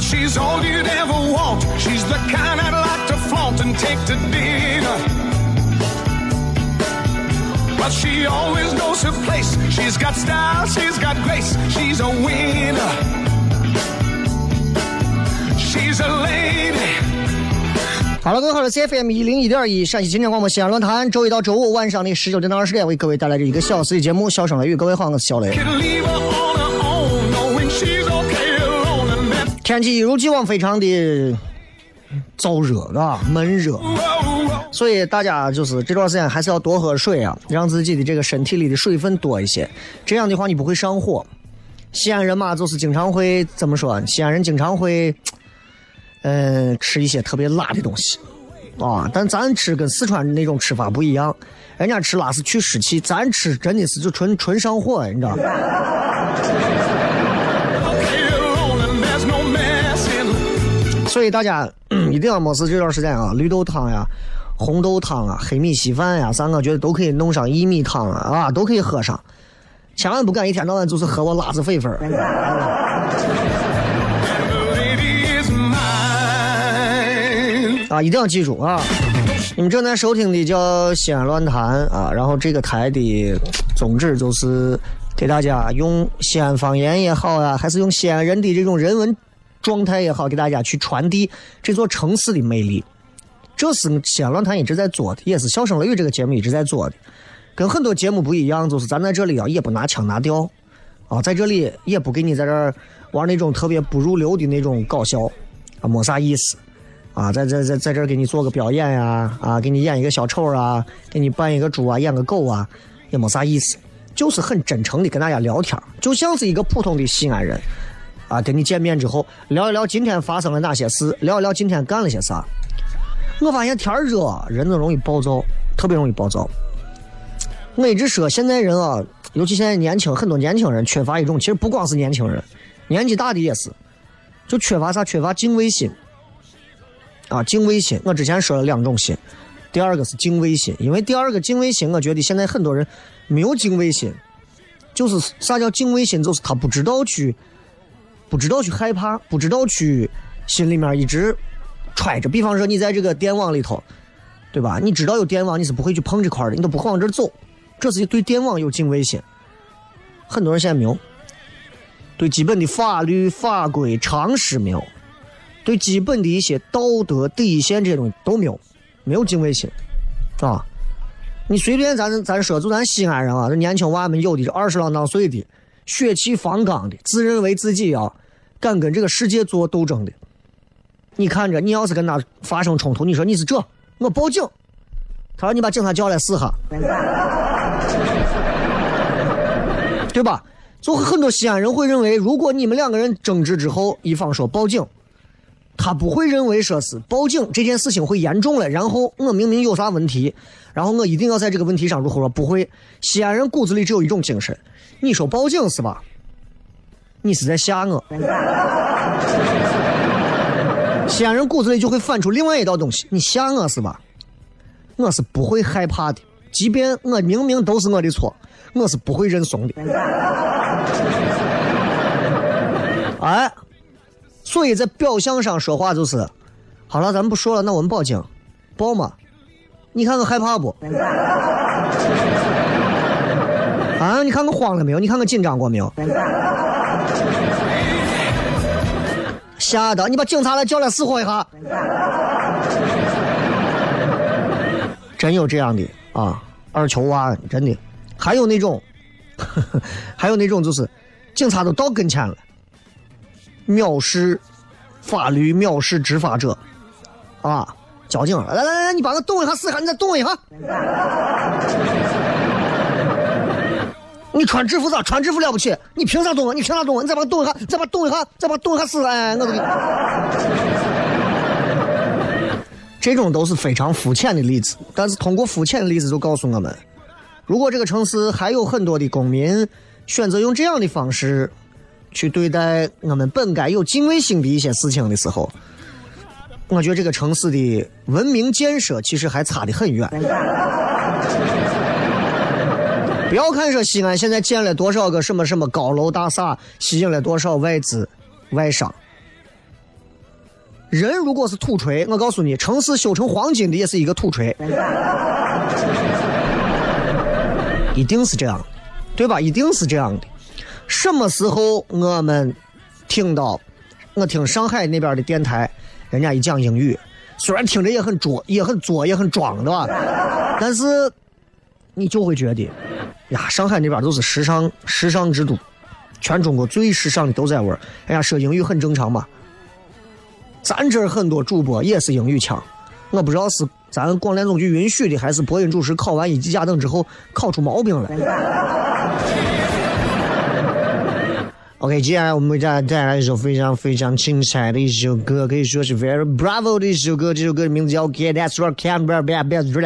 She's all you'd ever want. She's the kind I'd like to flaunt and take to dinner. But she always knows her place. She's got style, she's got grace. She's a winner. She's a lady. 好了，各位好，这是 CFM 一零一点一陕西青年广播西安论坛，周一到周五晚上的十九点到二十点，为各位带来这一个小时的节目《笑声雷雨》。各位好，我是小雷。天气一如既往非常的燥热啊，闷热，所以大家就是这段时间还是要多喝水啊，让自己的这个身体里的水分多一些，这样的话你不会上火。西安人嘛，就是经常会怎么说？西安人经常会，嗯、吃一些特别辣的东西啊。但咱吃跟四川那种吃法不一样，人家吃辣是去湿气，咱吃真的是就纯纯上火，你知道所以大家一定要没事这段时间啊，绿豆汤呀、红豆汤啊、黑米稀饭呀，三个觉得都可以弄上薏米汤啊，啊，都可以喝上。千万不敢一天到晚就是喝我辣子狒狒儿。The lady is mine. 啊，一定要记住啊！你们正在收听的叫西安论坛啊，然后这个台的宗旨就是给大家用西安方言也好啊，还是用西安人的这种人文状态也好，给大家去传递这座城市的魅力。这是西安论坛一直在做的，也是笑声雷雨这个节目一直在做的。跟很多节目不一样，就是咱在这里啊，也不拿腔拿调啊，在这里也不给你在这儿玩那种特别不入流的那种搞笑啊，没啥意思。啊，在在在在这儿给你做个表演呀，啊，给你演一个小丑啊，给你扮一个猪啊，演个狗啊，也没啥意思，就是很真诚的跟大家聊天，就像是一个普通的西安人，啊，跟你见面之后聊一聊今天发生了哪些事，聊一聊今天干了些啥。我发现天热，人都容易暴躁，特别容易暴躁。我一直说，现在人啊，尤其现在年轻，很多年轻人缺乏一种，其实不光是年轻人，年纪大的也是，就缺乏啥？缺乏敬畏心。啊，敬畏心，我之前说了两种心，第二个是敬畏心，因为第二个敬畏心，我觉得现在很多人没有敬畏心，就是啥叫敬畏心，就是他不知道去，不知道去害怕，不知道去心里面一直揣着。比方说你在这个电网里头，对吧？你知道有电网，你是不会去碰这块的，你都不会往这走，这是对电网有敬畏心。很多人现在没有，对基本的法律法规常识没有。对基本的一些道德底线这些东西都没有，没有敬畏心，啊！你随便咱咱说，就咱西安人啊，这年轻娃们有的是二十郎当岁的，血气方刚的，自认为自己啊，敢跟这个世界做斗争的。你看着，你要是跟他发生冲突，你说你是这，我报警。他说你把警察叫来试下，对吧？就很多西安人会认为，如果你们两个人争执之后，一方说报警。他不会认为说是报警这件事情会严重了，然后我明明有啥问题，然后我一定要在这个问题上如何说。不会，西安人骨子里只有一种精神，你说报警是吧？你是在吓我。西安人骨子里就会反出另外一道东西，你吓我是吧？我是不会害怕的，即便我明明都是我的错，我是不会认怂的。哎。所以在表象上说话就是，好了，咱们不说了，那我们报警，报嘛？你看我害怕不？啊，你看我慌了没有？你看我紧张过没有？吓得你把警察来叫来伺候一下。真有这样的啊，二球娃，真的，还有那种，还有那种就是，警察都到跟前了。藐视法律，藐视执法者，啊！交警，来来来，你帮我动一下试下，你再动一下。你穿制服咋？穿制服了不起？你凭啥动啊？你凭啥动啊？你再把我动一下，再把我动一下，再把我动一下试哎，我都给。这种都是非常肤浅的例子，但是通过肤浅的例子就告诉我们，如果这个城市还有很多的公民选择用这样的方式。去对待我们本该有敬畏心的一些事情的时候，我觉得这个城市的文明建设其实还差得很远。不要看说西安现在建了多少个什么什么高楼大厦，吸引了多少外资外商，人如果是土锤，我告诉你，城市修成黄金的也是一个土锤，一定是这样，对吧？一定是这样的。什么时候我们听到？我听上海那边的电台，人家一讲英语，虽然听着也很作，也很作，也很装，对吧？但是你就会觉得，呀，上海那边都是时尚时尚之都，全中国最时尚的都在玩儿。人家说英语很正常嘛。咱这儿很多主播也是英语强，我不知道是咱广电总局允许的，还是播音主持考完一级甲等之后考出毛病了。OK，接下来我们为大家带来一首非常非常精彩的一首歌，可以说是 very bravo 的一首歌。这首歌的名字叫《Get That Rock Can't Be Be Be Be》。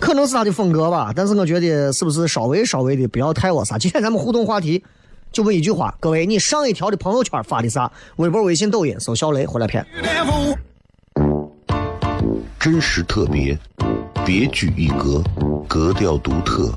可能是他的风格吧，但是我觉得是不是稍微稍微的不要太我啥？今天咱们互动话题就问一句话：各位，你上一条的朋友圈发的啥？微博、微信、抖音搜小雷回来片。真实特别，别具一格，格调独特。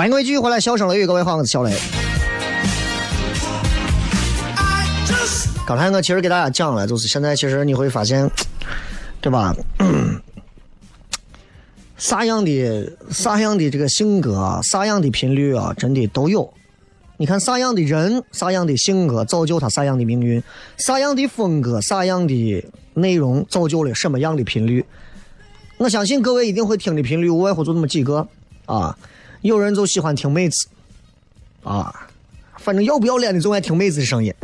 欢迎各位继续回来，笑声雷雨，各位好，我是小雷。刚才我其实给大家讲了，就是现在其实你会发现，对吧？啥样的啥样的这个性格，啥样的频率啊，真的都有。你看啥样的人，啥样的性格，造就他啥样的命运；啥样的风格，啥样的内容，造就了什么样的频率。我相信各位一定会听的频率，无外乎就那么几个啊。有人就喜欢听妹子，啊，反正要不要脸的总爱听妹子的声音。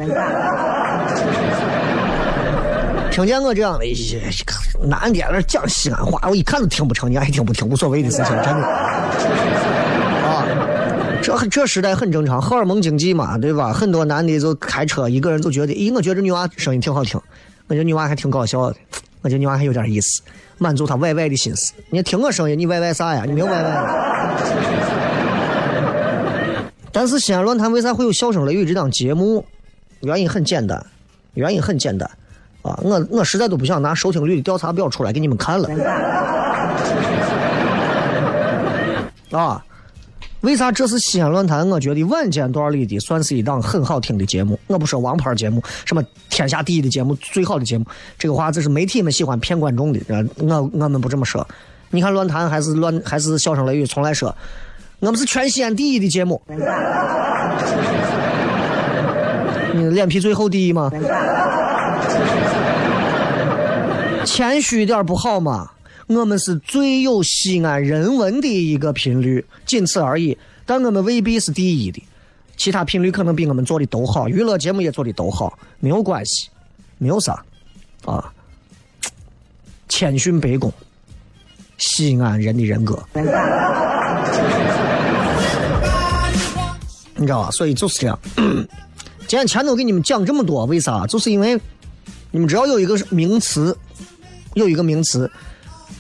听见我这样的一些男的在那讲西安话，我一看就听不成，你爱听不听无所谓的事情，真的。啊，这这时代很正常，荷尔蒙经济嘛，对吧？很多男的就开车，一个人就觉得，咦，我觉得这女娃声音挺好听，我觉得女娃还挺搞笑的，我觉得女娃还有点意思。满足他歪歪的心思。你听我声音，你歪歪啥呀？你没有歪歪。但是西安论坛为啥会有笑声雷雨这档节目？原因很简单，原因很简单啊！我我实在都不想拿收听率的调查表出来给你们看了。啊，为啥这是西安论坛？我觉得晚间段里的算是一档很好听的节目。我不说王牌节目，什么天下第一的节目、最好的节目，这个话这是媒体们喜欢骗观众的。我我们不这么说。你看论坛还是乱还是笑声雷雨，从来说我们是全西安第一的节目。你脸皮最厚第一吗？谦虚一点不好吗？我们是最有西安人文的一个频率，仅此而已。但我们未必是第一的，其他频率可能比我们做的都好，娱乐节目也做的都好，没有关系，没有啥，啊，谦逊卑躬，西安人的人格，你知道吧？所以就是这样。今天前头给你们讲这么多，为啥？就是因为你们知道有一个名词，有一个名词。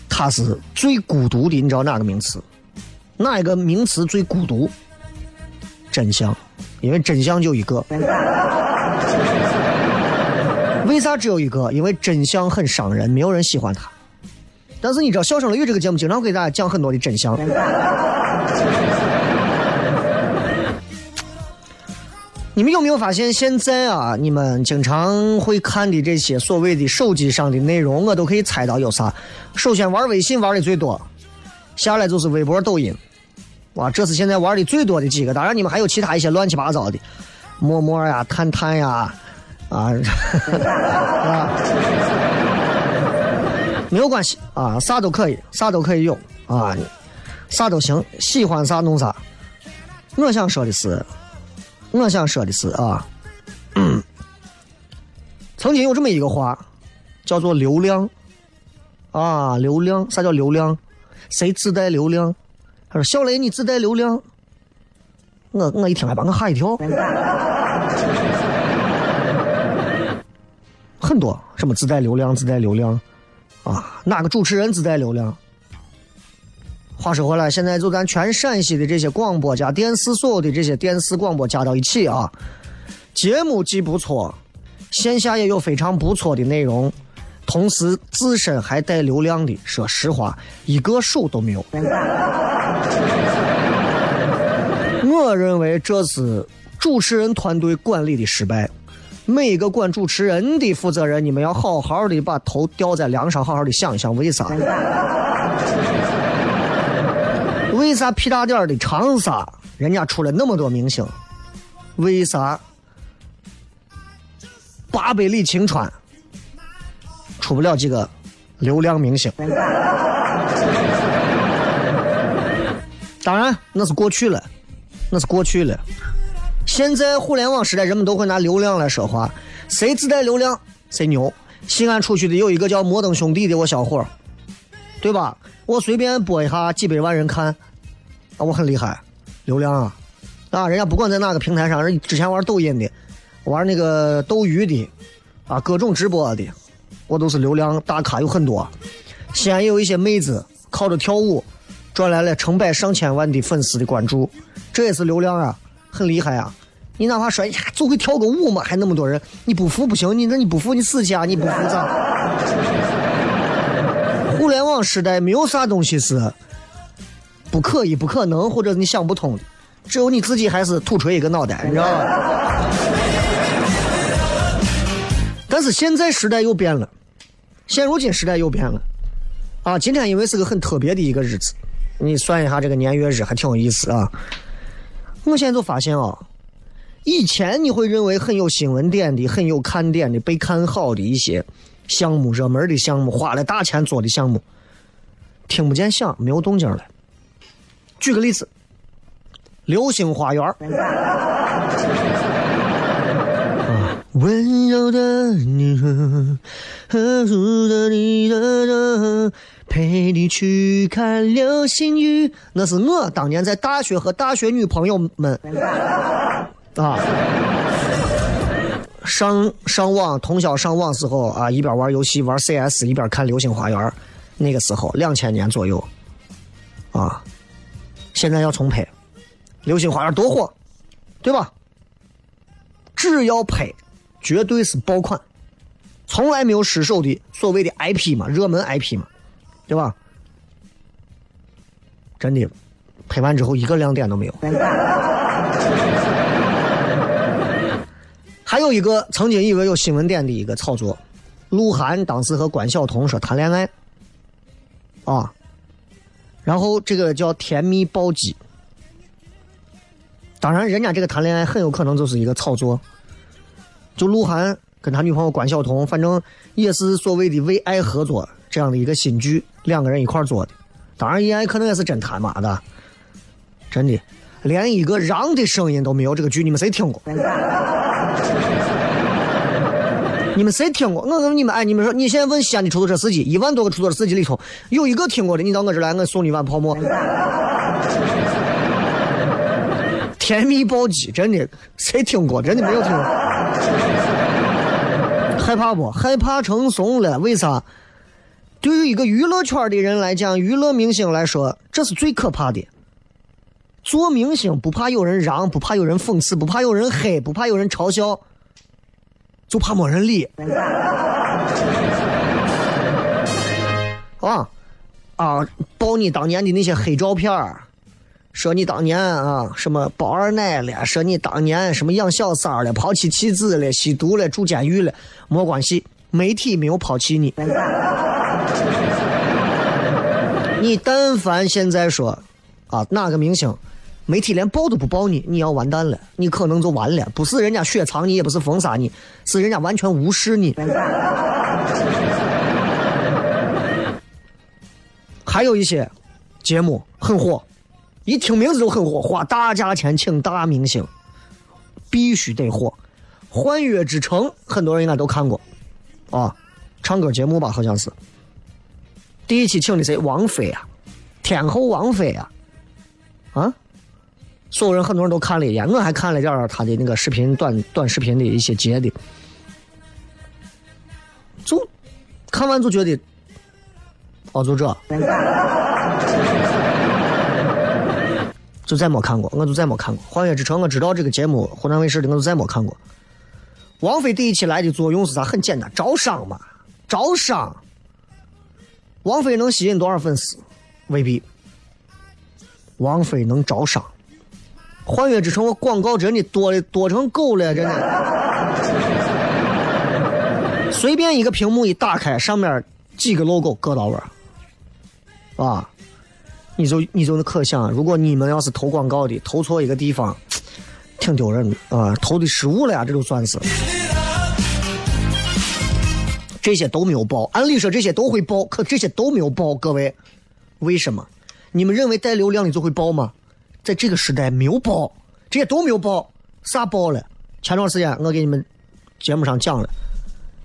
他是最孤独的，你知道哪个名词？哪一个名词最孤独？真相，因为真相就一个。为啥只有一个？因为真相很伤人，没有人喜欢他。但是你知道《笑声雷雨》这个节目经常给大家讲很多的真相。你们有没有发现，现在啊，你们经常会看的这些所谓的手机上的内容，我都可以猜到有啥。首先玩微信玩的最多，下来就是微博、抖音，哇，这是现在玩的最多的几个。当然，你们还有其他一些乱七八糟的，陌陌呀、探探呀，啊，啊，没有关系啊，啥都可以，啥都可以有啊，啥都行，喜欢啥弄啥。我想说的是。我想说的是啊，曾经有这么一个话，叫做流量啊，流量，啥叫流量？谁自带流量？他说：“小雷，你自带流量。”我我一听还把我吓一跳。很多什么自带流量，自带流量啊？哪个主持人自带流量？话说回来，现在就咱全陕西的这些广播加电视，所有的这些电视广播加到一起啊，节目既不错，线下也有非常不错的内容，同时自身还带流量的，说实话，一个数都没有。我认为这是主持人团队管理的失败。每一个管主持人的负责人，你们要好好的把头吊在梁上，好好的想一想，为啥？为啥屁大点的长沙，人家出了那么多明星？为啥八百里秦川出不了几个流量明星？当然，那是过去了，那是过去了。现在互联网时代，人们都会拿流量来说话，谁自带流量谁牛。西安出去的有一个叫摩登兄弟的我小伙对吧？我随便播一下，几百万人看。啊，我很厉害，流量啊！啊，人家不管在哪个平台上，人之前玩抖音的，玩那个斗鱼的，啊，各种直播的，我都是流量大咖，有很多。西安也有一些妹子靠着跳舞赚来了成百上千万的粉丝的关注，这也是流量啊，很厉害啊！你哪怕说呀就会跳个舞嘛，还那么多人，你不服不行，你那你不服你死去啊！你不服咋？互联网时代没有啥东西是。不可以，不可能，或者你想不通的，只有你自己还是土锤一个脑袋，你知道吗？但是现在时代又变了，现如今时代又变了，啊，今天因为是个很特别的一个日子，你算一下这个年月日还挺有意思啊。我现在就发现啊，以前你会认为很有新闻点的、很有看点的、被看好的一些项目、热门的项目、花了大钱做的项目，听不见响，没有动静了。举个例子，《流星花园》啊，温柔的你，呵护的你的，陪你去看流星雨。那是我当年在大学和大学女朋友们 啊，上上网通宵上网时候啊，一边玩游戏玩 CS 一边看《流星花园》，那个时候两千年左右啊。现在要重拍《流星花园》多火，对吧？只要拍，绝对是爆款，从来没有失手的所谓的 IP 嘛，热门 IP 嘛，对吧？真的，拍完之后一个亮点都没有。还有一个曾经以为有新闻点的一个操作，鹿晗当时和关晓彤说谈恋爱，啊。然后这个叫甜蜜暴击，当然人家这个谈恋爱很有可能就是一个炒作，就鹿晗跟他女朋友关晓彤，反正也是所谓的为爱合作这样的一个新剧，两个人一块做的。当然，也可能也是真他妈的，真的连一个让的声音都没有。这个剧你们谁听过？你们谁听过？我问你们，哎，你们说，你现在问西安的出租车司机，一万多个出租车司机里头，有一个听过的，你到我这来，我送你一碗泡沫。甜蜜暴击，真的，谁听过？真的没有听过。害怕不？害怕成怂了？为啥？对于一个娱乐圈的人来讲，娱乐明星来说，这是最可怕的。做明星不怕有人嚷，不怕有人讽刺，不怕有人黑，不怕有人嘲笑。就怕没人理，啊 啊！爆你当年的那些黑照片说你当年啊什么包二奶了，说你当年什么养小三了，抛弃妻子了，吸毒了，住监狱了，没关系，媒体没有抛弃你。你但凡现在说啊哪个明星？媒体连报都不报你，你要完蛋了，你可能就完了。不是人家雪藏你，也不是封杀你，是人家完全无视你。还有一些节目很火，一听名字就很火，花大价钱请大明星，必须得火。《幻乐之城》很多人应该都看过，啊，唱歌节目吧，好像是。第一期请的谁？王菲啊，天后王菲啊，啊。所有人很多人都看了一眼，我还看了点他的那个视频短短视频的一些截的，就看完就觉得，哦，就这，就再没看过，我就再没看过《幻乐之城》。我知道这个节目，湖南卫视的，我就再没看过。王菲第一期来的作用是啥？很简单，招商嘛，招商。王菲能吸引多少粉丝？未必。王菲能招商。幻乐之城，我广告真的多的多成狗了，真的。随便一个屏幕一打开，上面几个 logo 搁到位啊，你就你就能可想，如果你们要是投广告的，投错一个地方，挺丢人的啊，投的失误了呀，这就算是。这些都没有报，按理说这些都会报，可这些都没有报，各位，为什么？你们认为带流量的就会报吗？在这个时代没有报，这些都没有报，啥报了？前段时间我给你们节目上讲了，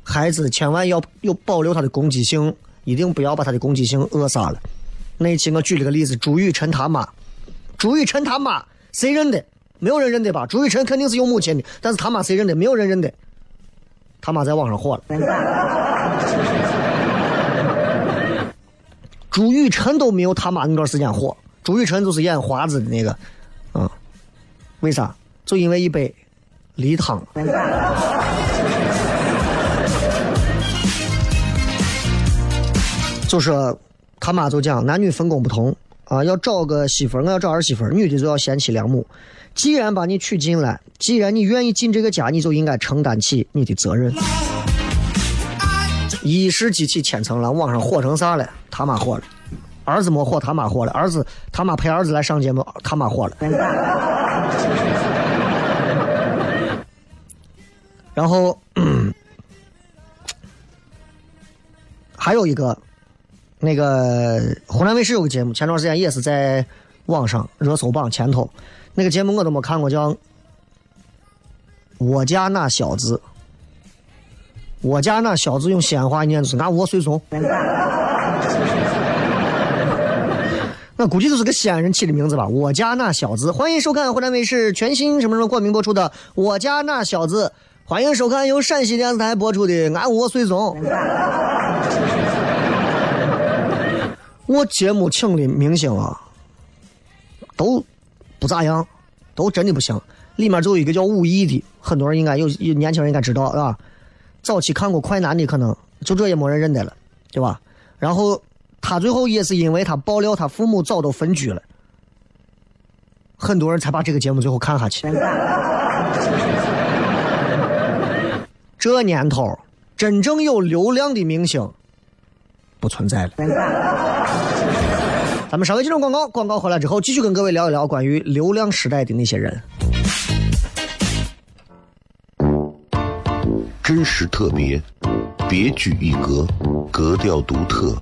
孩子千万要有保留他的攻击性，一定不要把他的攻击性扼杀了。那一期我举了个例子，朱雨辰他妈，朱雨辰他妈谁认得？没有人认得吧？朱雨辰肯定是有母亲的，但是他妈谁认得？没有人认得。他妈在网上火了，朱雨辰都没有他妈那段时间火。朱雨辰就是演华子的那个，啊，为啥？就因为一杯梨汤。就是他妈就讲男女分工不同啊，要找个媳妇儿，我要找儿媳妇儿，女的就要贤妻良母。既然把你娶进来，既然你愿意进这个家，你就应该承担起你的责任。一时激起千层浪，网上火成啥了？他妈火了！儿子没火，他妈火了。儿子他妈陪儿子来上节目，他妈火了。然后 还有一个，那个湖南卫视有个节目，前段时间也是在网上热搜榜前头。那个节目我都没看过，叫《我家那小子》。我家那小子用西安话念是“俺我随从”。那估计就是个西安人起的名字吧。我家那小子，欢迎收看湖南卫视全新什么什么冠名播出的《我家那小子》，欢迎收看由陕西电视台播出的《俺我随从》。我节目请的明星啊，都不咋样，都真的不行。里面就有一个叫武艺的，很多人应该有有年轻人应该知道啊。早期看过《快男》的可能就这也没人认得了，对吧？然后他最后也是因为他爆料他父母早都分居了，很多人才把这个节目最后看下去。这年头，真正有流量的明星不存在了。咱们稍微进入广告，广告回来之后，继续跟各位聊一聊关于流量时代的那些人。真实特别，别具一格，格调独特，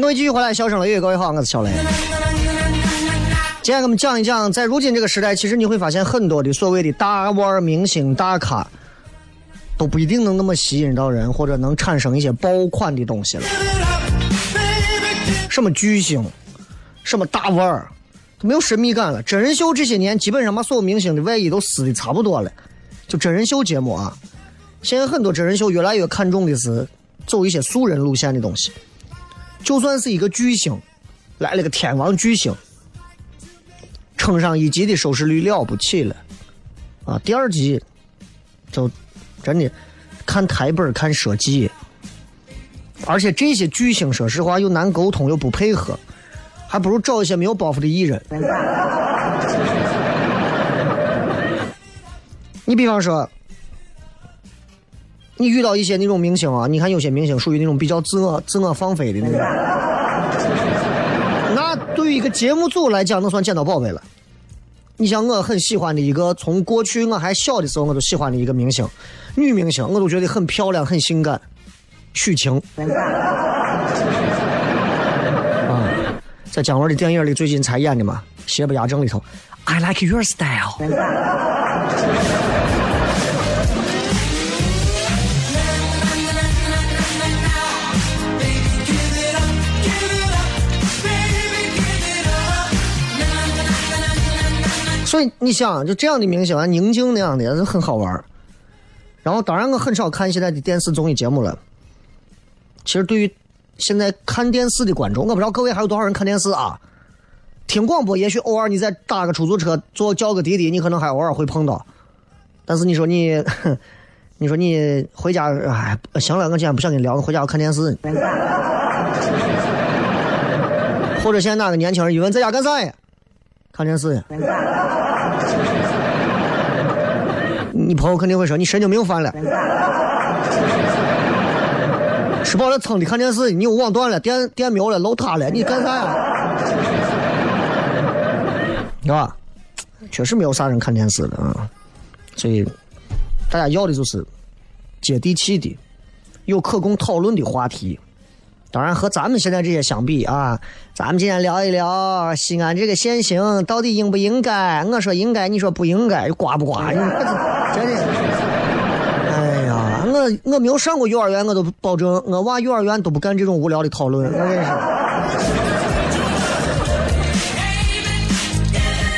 迎各位继续回来，笑声雷雨，各位好，我是小雷。今天我们讲一讲，在如今这个时代，其实你会发现很多的所谓的大腕儿明星、大咖，都不一定能那么吸引到人，或者能产生一些爆款的东西了。什么巨星，什么大腕儿，都没有神秘感了。真人秀这些年，基本上把所有明星的外衣都撕的差不多了。就真人秀节目啊，现在很多真人秀越来越看重的是走一些素人路线的东西。就算是一个巨星，来了个天王巨星，撑上一集的收视率了不起了，啊，第二集就真的看台本儿看设计。而且这些巨星，说实话又难沟通又不配合，还不如找一些没有包袱的艺人。你比方说，你遇到一些那种明星啊，你看有些明星属于那种比较自我、自我放飞的那种，那对于一个节目组来讲，那算捡到宝贝了。你像我很喜欢的一个，从过去我还小的时候我都喜欢的一个明星，女明星，我都觉得很漂亮、很性感。许晴。啊，在姜文的电影里最近才演的嘛，《邪不压正》里头，I like your style。所以你想，就这样的明星啊，宁静那样的，是很好玩儿然后，当然我很少看现在的电视综艺节目了。其实，对于现在看电视的观众，我不知道各位还有多少人看电视啊？听广播，也许偶尔你再打个出租车，坐叫个滴滴，你可能还偶尔会碰到。但是你说你，你说你回家，哎，行了，我今天不想跟你聊，了回家我看电视。或者现在哪个年轻人一问在家干啥呀？看电视呀。你朋友肯定会说你神经病犯了，吃饱了撑的看电视，你又网断了，电电没有了，楼塌了，你干啥呀？是吧？确实没有啥人看电视了啊，所以大家要的就是接地气的、有可供讨论的话题。当然，和咱们现在这些相比啊，咱们今天聊一聊西安这个限行到底应不应该？我说应该，你说不应该，刮不刮？真的。哎呀，我我没有上过幼儿园，我都保证我娃幼儿园都不干这种无聊的讨论。我跟你说。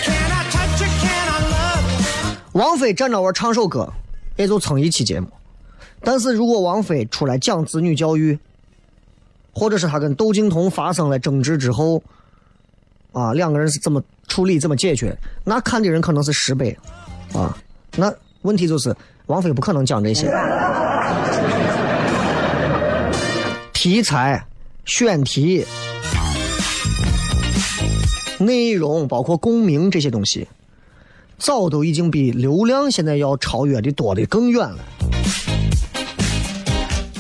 Can I touch you? Can I love you? 王菲站着玩唱首歌，也就蹭一期节目。但是如果王菲出来讲子女教育，或者是他跟窦靖童发生了争执之后，啊，两个人是怎么处理、怎么解决，那看的人可能是十倍，啊，那问题就是王菲不可能讲这些。题材、选题、内容，包括共鸣这些东西，早都已经比流量现在要超越的多的更远了。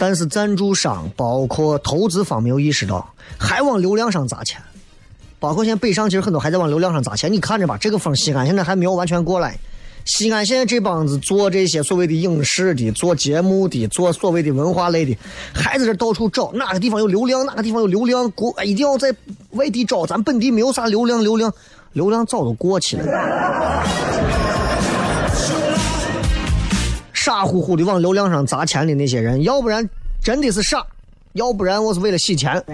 但是赞助商包括投资方没有意识到，还往流量上砸钱。包括现在北上，其实很多还在往流量上砸钱。你看着吧，这个风西安现在还没有完全过来。西安现在这帮子做这些所谓的影视的、做节目的、做所谓的文化类的，还在这到处找哪个地方有流量，哪个地方有流量，国一定要在外地找，咱本地没有啥流量，流量流量早都过去了。傻乎乎的往流量上砸钱的那些人，要不然真的是傻，要不然我是为了洗钱。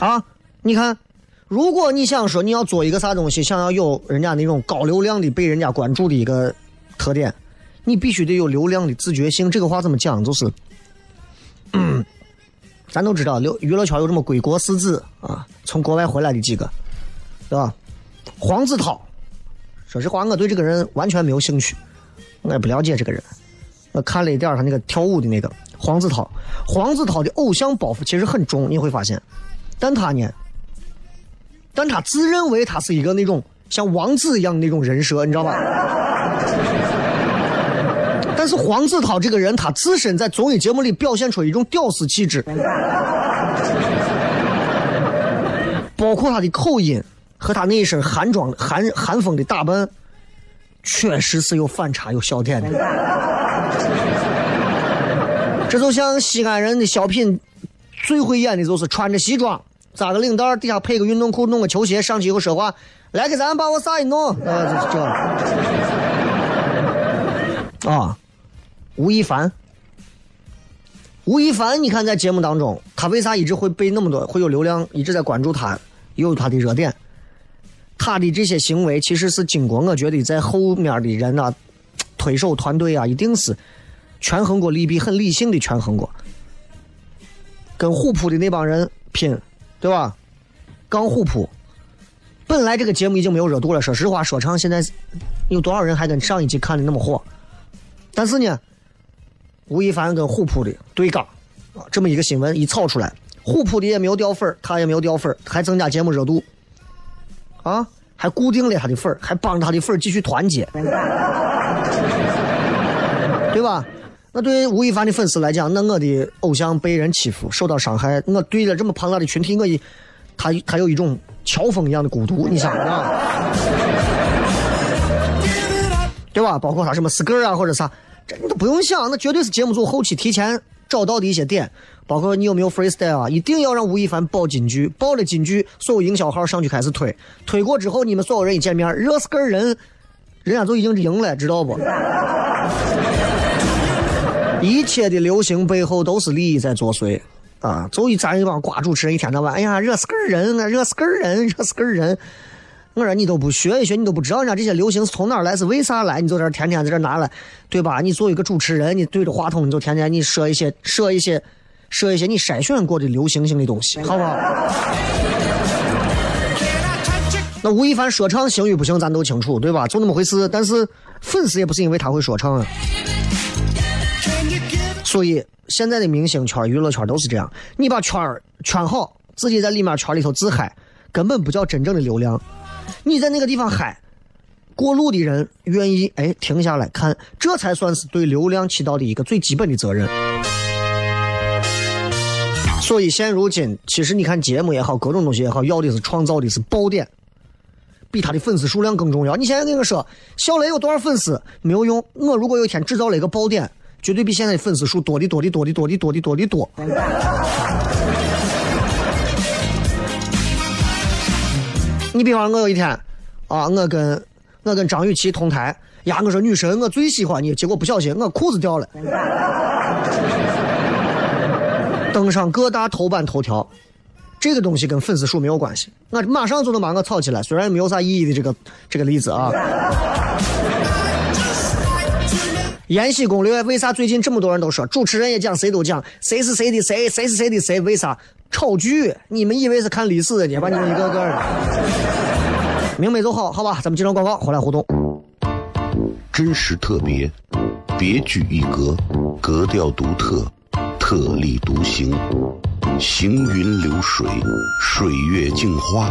啊，你看，如果你想说你要做一个啥东西，想要有人家那种高流量的被人家关注的一个特点，你必须得有流量的自觉性。这个话怎么讲？就是，嗯，咱都知道，流娱乐圈有这么归国四子啊，从国外回来的几个，对吧？黄子韬，说实话，我对这个人完全没有兴趣，我也不了解这个人。我看了一点他那个跳舞的那个黄子韬，黄子韬的偶像包袱其实很重，你会发现，但他呢，但他自认为他是一个那种像王子一样的那种人设，你知道吧？但是黄子韬这个人，他自身在综艺节目里表现出一种屌丝气质，包括他的口音和他那一身韩装韩韩风的打扮，确实是有反差有笑点的。这就像西安人的小品，最会演的就是穿着西装，扎个领带，底下配个运动裤，弄个球鞋，上去以后说话，来给咱把我啥一弄，啊，就是这。啊，吴亦凡，吴亦凡，你看在节目当中，他为啥一直会被那么多会有流量，一直在关注他，有他的热点。他的这些行为其实是经过，我觉得在后面的人啊，推手团队啊，一定是权衡过利弊，很理性的权衡过。跟虎扑的那帮人拼，对吧？刚虎扑，本来这个节目已经没有热度了。说实话，说唱现在有多少人还跟上一季看的那么火？但是呢，吴亦凡跟虎扑的对杠啊，这么一个新闻一炒出来，虎扑的也没有掉粉儿他也没有掉粉儿还增加节目热度，啊，还固定了他的粉儿还帮他的粉儿继续团结，对吧？那对吴亦凡的粉丝来讲，那我的偶像被人欺负、受到伤害，我对着这么庞大的群体，我一他他有一种乔峰一样的孤独，你想啊？对吧？包括他什么 skr 啊或者啥，这你都不用想，那绝对是节目组后期提前找到的一些点，包括你有没有 freestyle 啊，一定要让吴亦凡报金句，报了金句，所有营销号上去开始推，推过之后，你们所有人一见面，热死个人，人家就已经赢了，知道不？一切的流行背后都是利益在作祟啊！就一咱一帮瓜主持人一天到晚，哎呀，热死个人啊，热死个人，热死个人。我说你都不学一学，你都不知道人家这些流行是从哪来，是为啥来？你就在这天天在这拿来，对吧？你作为一个主持人，你对着话筒，你就天天你说一些说一些说一些你筛选过的流行性的东西，好不好？那吴亦凡说唱行与不行，咱都清楚，对吧？就那么回事。但是粉丝也不是因为他会说唱啊。所以现在的明星圈、娱乐圈都是这样，你把圈儿圈好，自己在里面圈里头自嗨，根本不叫真正的流量。你在那个地方嗨，过路的人愿意哎停下来看，这才算是对流量起到的一个最基本的责任。所以现如今，其实你看节目也好，各种东西也好，要的是创造的是爆点，比他的粉丝数量更重要。你现在跟我说，小雷有多少粉丝没有用，我如果有一天制造了一个爆点，绝对比现在的粉丝数多的多的多的多的多的多的多。你比方我有一天，啊，我跟我跟张雨绮同台，呀，我说女神我最喜欢你，结果不小心我裤子掉了，登上各大头版头条。这个东西跟粉丝数没有关系，我马上就能把我炒起来，虽然没有啥意义的这个这个例子啊。《延禧攻略》为啥最近这么多人都说？主持人也讲，谁都讲，谁是谁的谁，谁是谁的谁？为啥炒剧？你们以为是看历史的呢？把你们一个个的，明白就好，好吧？咱们接着广告，回来互动。真实特别，别具一格，格调独特，特立独行，行云流水，水月镜花，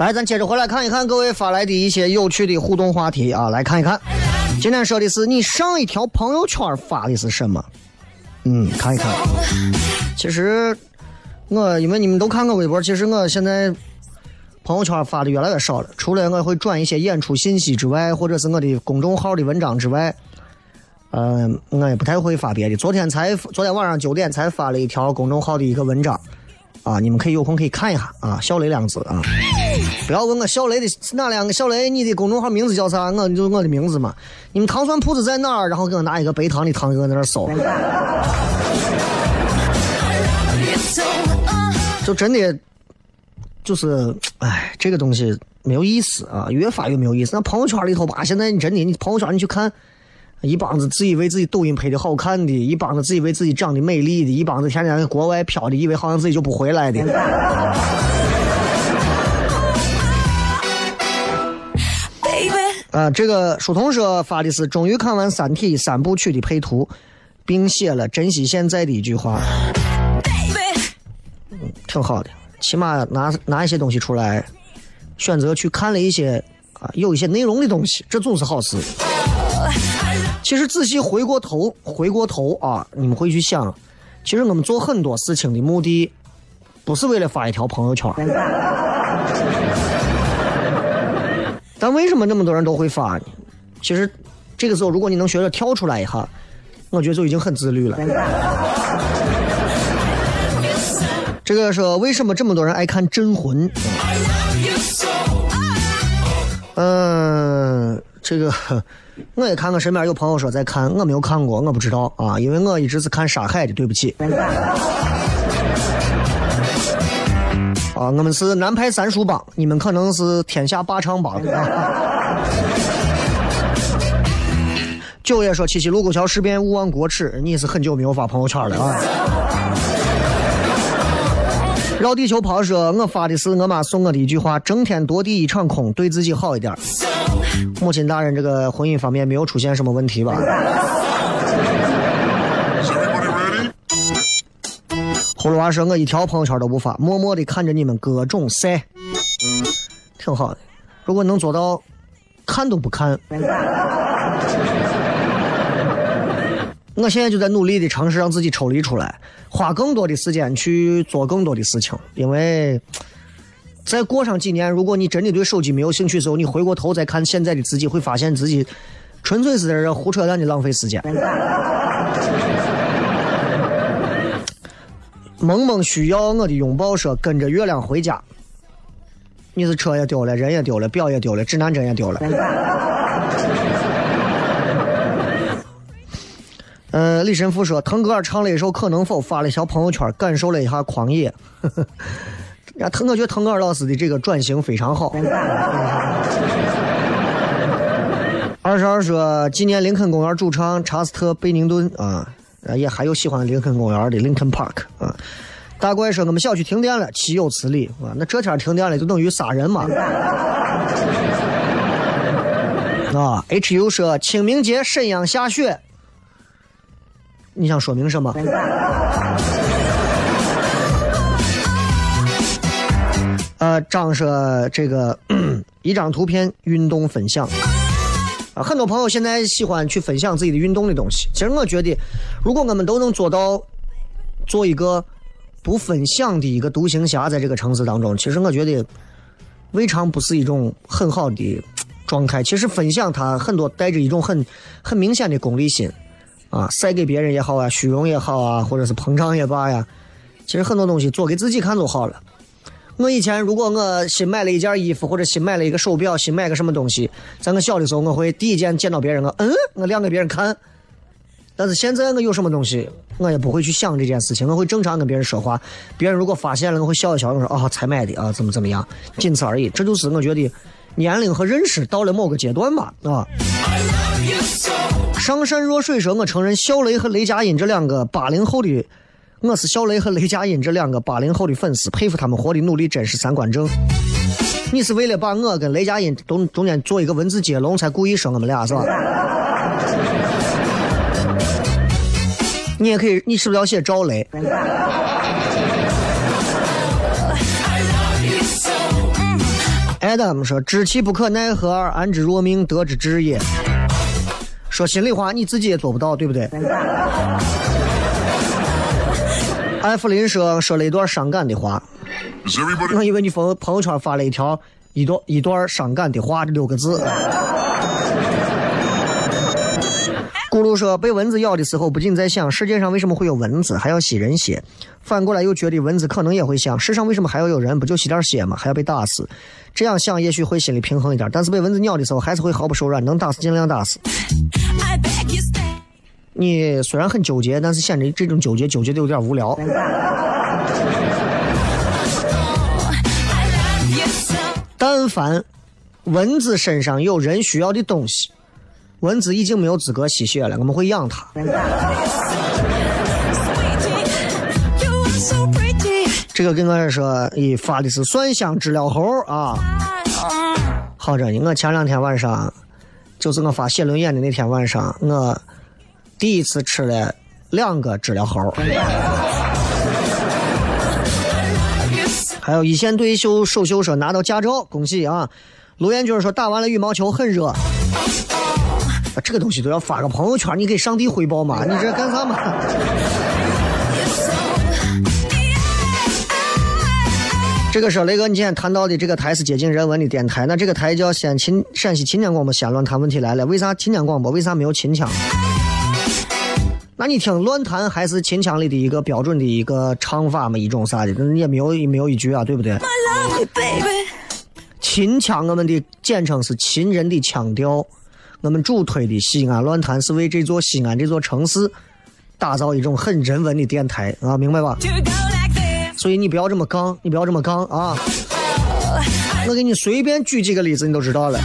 来，咱接着回来看一看各位发来的一些有趣的互动话题啊，来看一看。今天说的是你上一条朋友圈发的是什么？嗯，看一看。其实我因为你们都看我微博，其实我现在朋友圈发的越来越少了。除了我会转一些演出信息之外，或者是我的公众号的文章之外，嗯、我也不太会发别的。昨天才昨天晚上九点才发了一条公众号的一个文章，啊，你们可以有空可以看一下啊，小雷两个字啊。不要问我小雷的是哪两个小雷，你的公众号名字叫啥？我就我的名字嘛。你们糖蒜铺子在哪儿？然后给我拿一个白糖的糖给我在那儿搜。就真的就是，哎，这个东西没有意思啊，越发越没有意思。那朋友圈里头吧，现在你真的，你朋友圈你去看，一帮子自以为自己抖音拍的好看的，一帮子自以为自己长得美丽的，一帮子天天在国外飘的，以为好像自己就不回来的。啊，这个书童说发的是终于看完《三体》三部曲的配图，并写了珍惜现在的一句话，baby. 挺好的。起码拿拿一些东西出来，选择去看了一些啊有一些内容的东西，这总是好事。其实仔细回过头，回过头啊，你们会去想，其实我们做很多事情的目的，不是为了发一条朋友圈。但为什么那么多人都会发呢？其实这个时候，如果你能学着跳出来一下，我觉得就已经很自律了。这个说为什么这么多人爱看《镇魂》？嗯，这个我也看，我身边有朋友说在看，我没有看过，我不知道啊，因为我一直是看沙海的，对不起。啊，我们是南派三叔帮，你们可能是天下霸唱帮啊。九爷说七七卢沟桥事变勿忘国耻，你是很久没有发朋友圈了啊。绕地球跑说，我发的是我妈送我的一句话：争天夺地一场空，对自己好一点。母亲大人，这个婚姻方面没有出现什么问题吧？葫芦娃说：“我一条朋友圈都不发，默默的看着你们各种晒，挺好的。如果能做到看都不看，我现在就在努力的尝试让自己抽离出来，花更多的时间去做更多的事情。因为再过上几年，如果你真的对手机没有兴趣的时候，你回过头再看现在的自己，会发现自己纯粹是在这胡扯淡的浪费时间。”萌萌需要我的拥抱，说跟着月亮回家。你是车也丢了，人也丢了，表也丢了，指南针也丢了。呃，李神父说，腾格尔唱了一首《可能否》，发了一条朋友圈，感受了一下狂野。呀，腾，我觉得腾格尔老师的这个转型非常好。二十二说，纪念林肯公园主唱查斯特·贝宁顿啊，也还有喜欢林肯公园的林肯 Park 啊。大怪说，我们小区停电了，岂有此理啊！那这天停电了，就等于杀人嘛。啊，HU 说，清明节沈阳下雪，你想说明什么？呃，张说这个一张图片运动分享啊，很多朋友现在喜欢去分享自己的运动的东西。其实我觉得，如果我们都能做到做一个不分享的一个独行侠，在这个城市当中，其实我觉得未尝不是一种很好的状态。其实分享它很多带着一种很很明显的功利心啊，晒给别人也好啊，虚荣也好啊，或者是膨胀也罢呀。其实很多东西做给自己看就好了。我以前如果我新买了一件衣服，或者新买了一个手表，新买个什么东西，在我小的时候，我会第一件见到别人，我嗯，我亮给别人看。但是现在我有什么东西，我也不会去想这件事情，我会正常跟别人说话。别人如果发现了，我会笑一笑，我说啊，才买的啊，怎么怎么样，仅此而已。这就是我觉得年龄和认识到了某个阶段吧，啊。上善若水说，我承认小雷和雷佳音这两个八零后的，我是小雷和雷佳音这两个八零后的粉丝，佩服他们活的努力，真是三观正。你是为了把我跟雷佳音中中间做一个文字接龙，才故意说我们俩是吧？你也可以，你是不是要写赵雷？Adam 说：“知其不可奈何而，安之若命，得之至也。”说心里话，你自己也做不到，对不对？艾弗林说说了一段伤感的话，我以为你朋友朋友圈发了一条一段一段伤感的话，这六个字。咕噜说，被蚊子咬的时候，不仅在想世界上为什么会有蚊子，还要吸人血；反过来又觉得蚊子可能也会想，世上为什么还要有人，不就吸点血吗？还要被打死？这样想也许会心里平衡一点，但是被蚊子咬的时候，还是会毫不手软，能打死尽量打死。I beg you stay. 你虽然很纠结，但是显得这种纠结纠结的有点无聊。但凡蚊子身上有人需要的东西，蚊子已经没有资格吸血了，我们会养它。这个跟我说，咦，发的是蒜香知了猴啊，好着呢。我前两天晚上就是我发写轮眼的那天晚上，我第一次吃了两个知了猴。还有一线队秀首秀说拿到驾照，恭喜啊！卢彦军说打完了羽毛球很热，啊，这个东西都要发个朋友圈，你给上帝汇报嘛？你这干啥嘛？这个说雷哥，你今天谈到的这个台是接近人文的电台，那这个台叫先秦陕西秦腔广播先乱谈问题来了，为啥秦腔广播为啥没有秦腔？那你听乱弹还是秦腔里的一个标准的一个唱法嘛，一种啥的，也没有没有一句啊，对不对.秦腔我们的简称是秦人的腔调，我们主推的西安乱坛是为这座西安这座城市打造一种很人文的电台啊，明白吧.所以你不要这么杠，你不要这么杠啊！我给你随便举几个例子，你都知道了。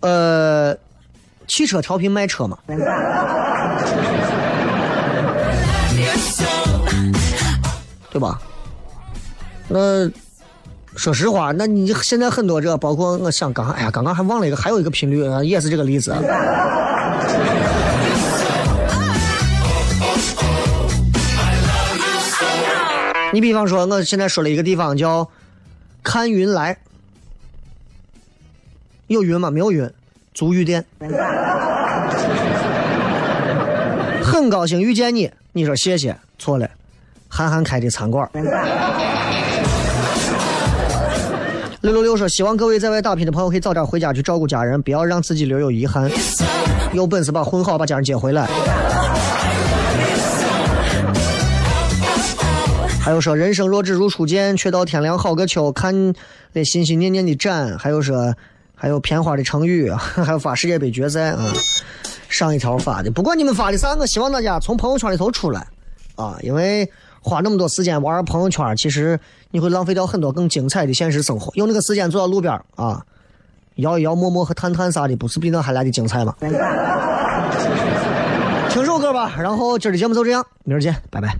呃，汽车调频卖车嘛，对吧？那说实话，那你现在很多这，包括我想刚，哎呀，刚刚还忘了一个，还有一个频率啊也是这个例子。你比方说，我现在说了一个地方叫看云来，有云吗？没有云，足浴店。很高兴遇见你，你说谢谢，错了，韩寒开的餐馆。六六六说，希望各位在外打拼的朋友可以早点回家去照顾家人，不要让自己留有遗憾。有本事把混好，把家人接回来。还有说，人生若只如初见，却道天凉好个秋。看那心心念念的展，还有说，还有片花的成语，还有发世界杯决赛啊。上一条发的，不管你们发的啥，我希望大家从朋友圈里头出来啊，因为花那么多时间玩朋友圈，其实你会浪费掉很多更精彩的现实生活。用那个时间坐到路边啊，摇一摇摸摸和探探啥的，不是比那还来的精彩吗？听首歌吧，然后今儿的节目就这样，明儿见，拜拜。